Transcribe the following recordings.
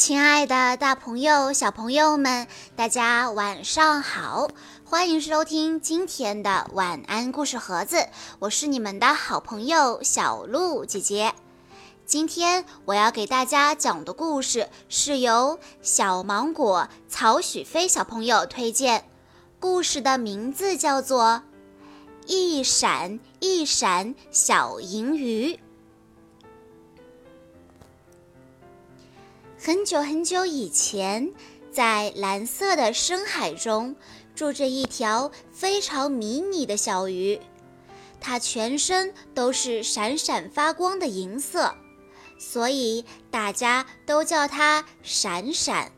亲爱的，大朋友、小朋友们，大家晚上好！欢迎收听今天的晚安故事盒子，我是你们的好朋友小鹿姐姐。今天我要给大家讲的故事是由小芒果曹许飞小朋友推荐，故事的名字叫做《一闪一闪小银鱼》。很久很久以前，在蓝色的深海中，住着一条非常迷你的小鱼，它全身都是闪闪发光的银色。所以大家都叫它闪闪。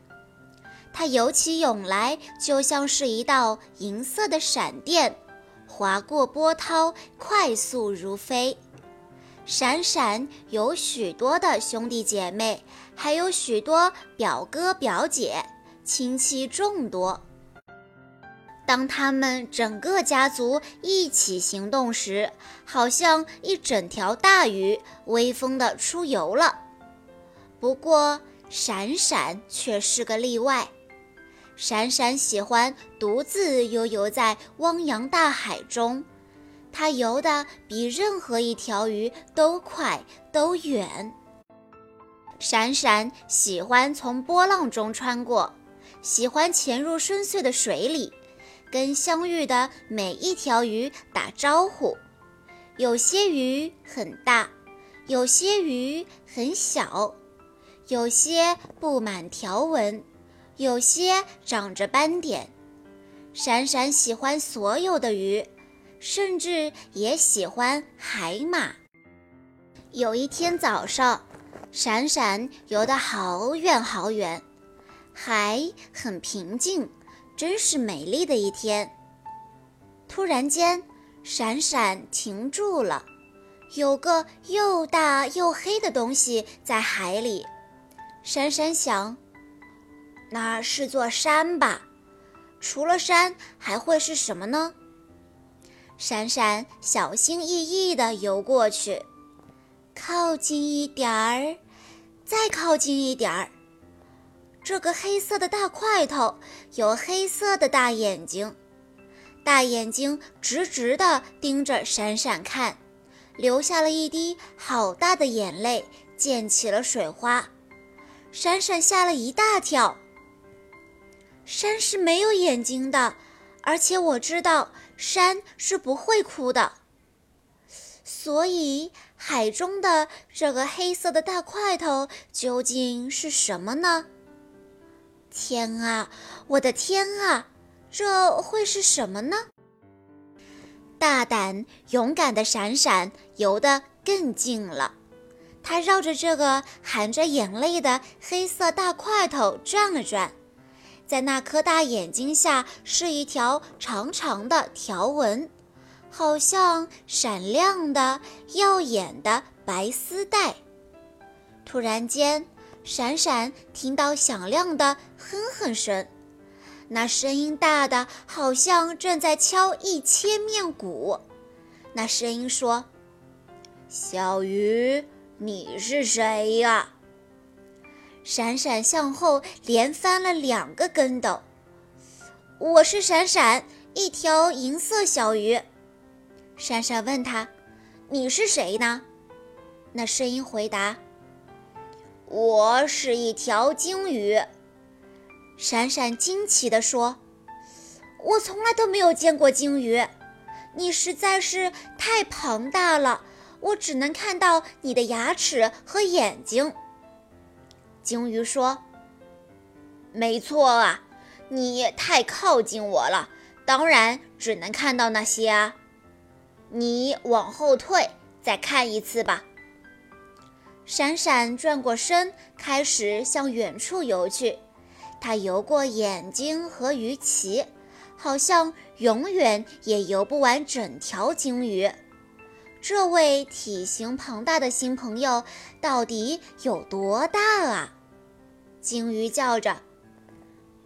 它游起泳来就像是一道银色的闪电，划过波涛，快速如飞。闪闪有许多的兄弟姐妹，还有许多表哥表姐，亲戚众多。当他们整个家族一起行动时，好像一整条大鱼威风的出游了。不过，闪闪却是个例外。闪闪喜欢独自悠游在汪洋大海中，它游得比任何一条鱼都快都远。闪闪喜欢从波浪中穿过，喜欢潜入深邃的水里。跟相遇的每一条鱼打招呼，有些鱼很大，有些鱼很小，有些布满条纹，有些长着斑点。闪闪喜欢所有的鱼，甚至也喜欢海马。有一天早上，闪闪游得好远好远，海很平静。真是美丽的一天。突然间，闪闪停住了，有个又大又黑的东西在海里。闪闪想，那是座山吧？除了山，还会是什么呢？闪闪小心翼翼地游过去，靠近一点儿，再靠近一点儿。这个黑色的大块头有黑色的大眼睛，大眼睛直直地盯着闪闪看，流下了一滴好大的眼泪，溅起了水花。闪闪吓了一大跳。山是没有眼睛的，而且我知道山是不会哭的。所以海中的这个黑色的大块头究竟是什么呢？天啊，我的天啊，这会是什么呢？大胆勇敢的闪闪游得更近了，它绕着这个含着眼泪的黑色大块头转了转，在那颗大眼睛下是一条长长的条纹，好像闪亮的、耀眼的白丝带。突然间。闪闪听到响亮的哼哼声，那声音大的好像正在敲一千面鼓。那声音说：“小鱼，你是谁呀？”闪闪向后连翻了两个跟斗。“我是闪闪，一条银色小鱼。”闪闪问他：“你是谁呢？”那声音回答。我是一条鲸鱼，闪闪惊奇地说：“我从来都没有见过鲸鱼，你实在是太庞大了，我只能看到你的牙齿和眼睛。”鲸鱼说：“没错啊，你太靠近我了，当然只能看到那些啊。你往后退，再看一次吧。”闪闪转过身，开始向远处游去。它游过眼睛和鱼鳍，好像永远也游不完整条鲸鱼。这位体型庞大的新朋友到底有多大啊？鲸鱼叫着：“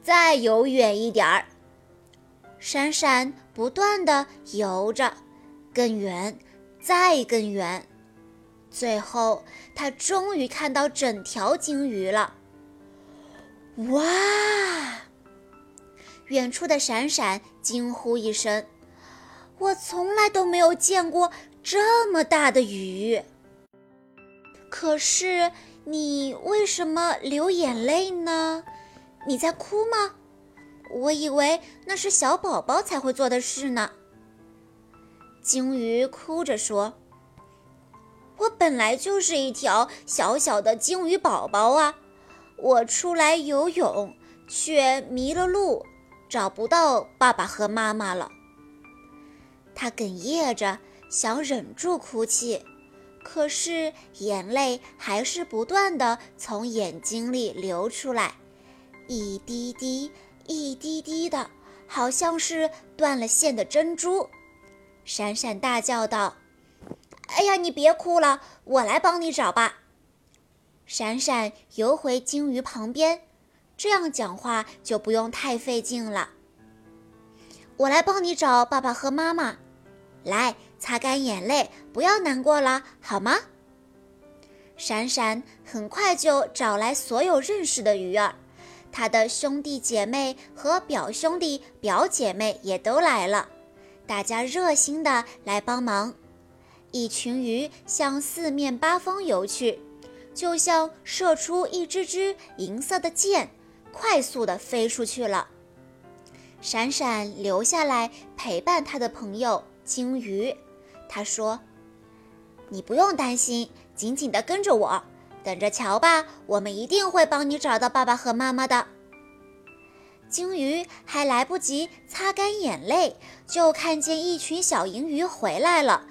再游远一点儿！”闪闪不断地游着，更远，再更远。最后，他终于看到整条鲸鱼了。哇！远处的闪闪惊呼一声：“我从来都没有见过这么大的雨。”可是你为什么流眼泪呢？你在哭吗？我以为那是小宝宝才会做的事呢。鲸鱼哭着说：“我本来就是一条小小的鲸鱼宝宝啊。”我出来游泳，却迷了路，找不到爸爸和妈妈了。他哽咽着，想忍住哭泣，可是眼泪还是不断的从眼睛里流出来，一滴滴，一滴滴的，好像是断了线的珍珠。闪闪大叫道：“哎呀，你别哭了，我来帮你找吧。”闪闪游回鲸鱼旁边，这样讲话就不用太费劲了。我来帮你找爸爸和妈妈，来擦干眼泪，不要难过了，好吗？闪闪很快就找来所有认识的鱼儿，他的兄弟姐妹和表兄弟表姐妹也都来了，大家热心的来帮忙。一群鱼向四面八方游去。就像射出一支支银色的箭，快速地飞出去了。闪闪留下来陪伴他的朋友鲸鱼，他说：“你不用担心，紧紧地跟着我，等着瞧吧，我们一定会帮你找到爸爸和妈妈的。”鲸鱼还来不及擦干眼泪，就看见一群小银鱼回来了，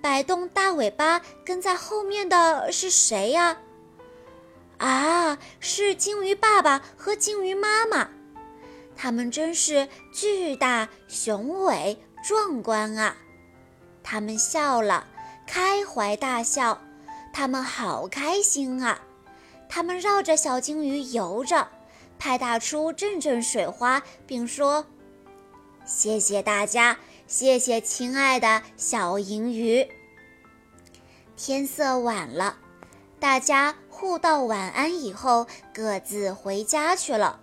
摆动大尾巴跟在后面的是谁呀？啊，是鲸鱼爸爸和鲸鱼妈妈，他们真是巨大、雄伟、壮观啊！他们笑了，开怀大笑，他们好开心啊！他们绕着小鲸鱼游着，拍打出阵阵水花，并说：“谢谢大家，谢谢亲爱的小银鱼。”天色晚了，大家。互道晚安以后，各自回家去了。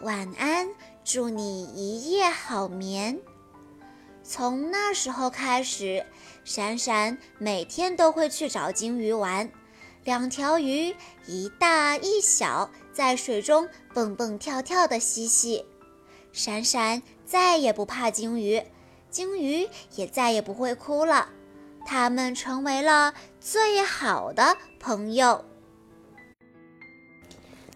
晚安，祝你一夜好眠。从那时候开始，闪闪每天都会去找鲸鱼玩。两条鱼，一大一小，在水中蹦蹦跳跳的嬉戏。闪闪再也不怕鲸鱼，鲸鱼也再也不会哭了。他们成为了最好的朋友。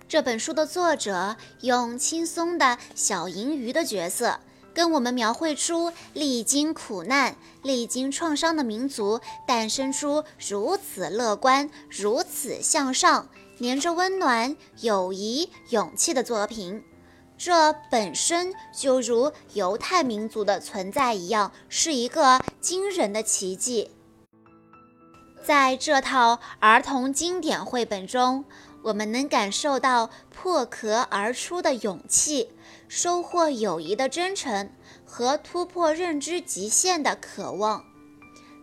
这本书的作者用轻松的小银鱼的角色，跟我们描绘出历经苦难、历经创伤的民族诞生出如此乐观、如此向上、连着温暖、友谊、勇气的作品。这本身就如犹太民族的存在一样，是一个惊人的奇迹。在这套儿童经典绘本中。我们能感受到破壳而出的勇气，收获友谊的真诚和突破认知极限的渴望。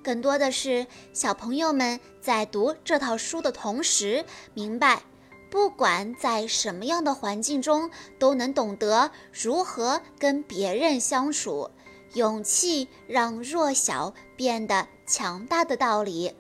更多的是，小朋友们在读这套书的同时，明白，不管在什么样的环境中，都能懂得如何跟别人相处，勇气让弱小变得强大的道理。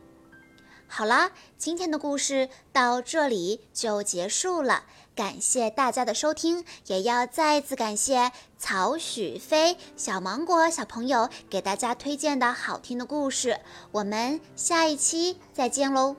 好啦，今天的故事到这里就结束了。感谢大家的收听，也要再次感谢曹许飞、小芒果小朋友给大家推荐的好听的故事。我们下一期再见喽！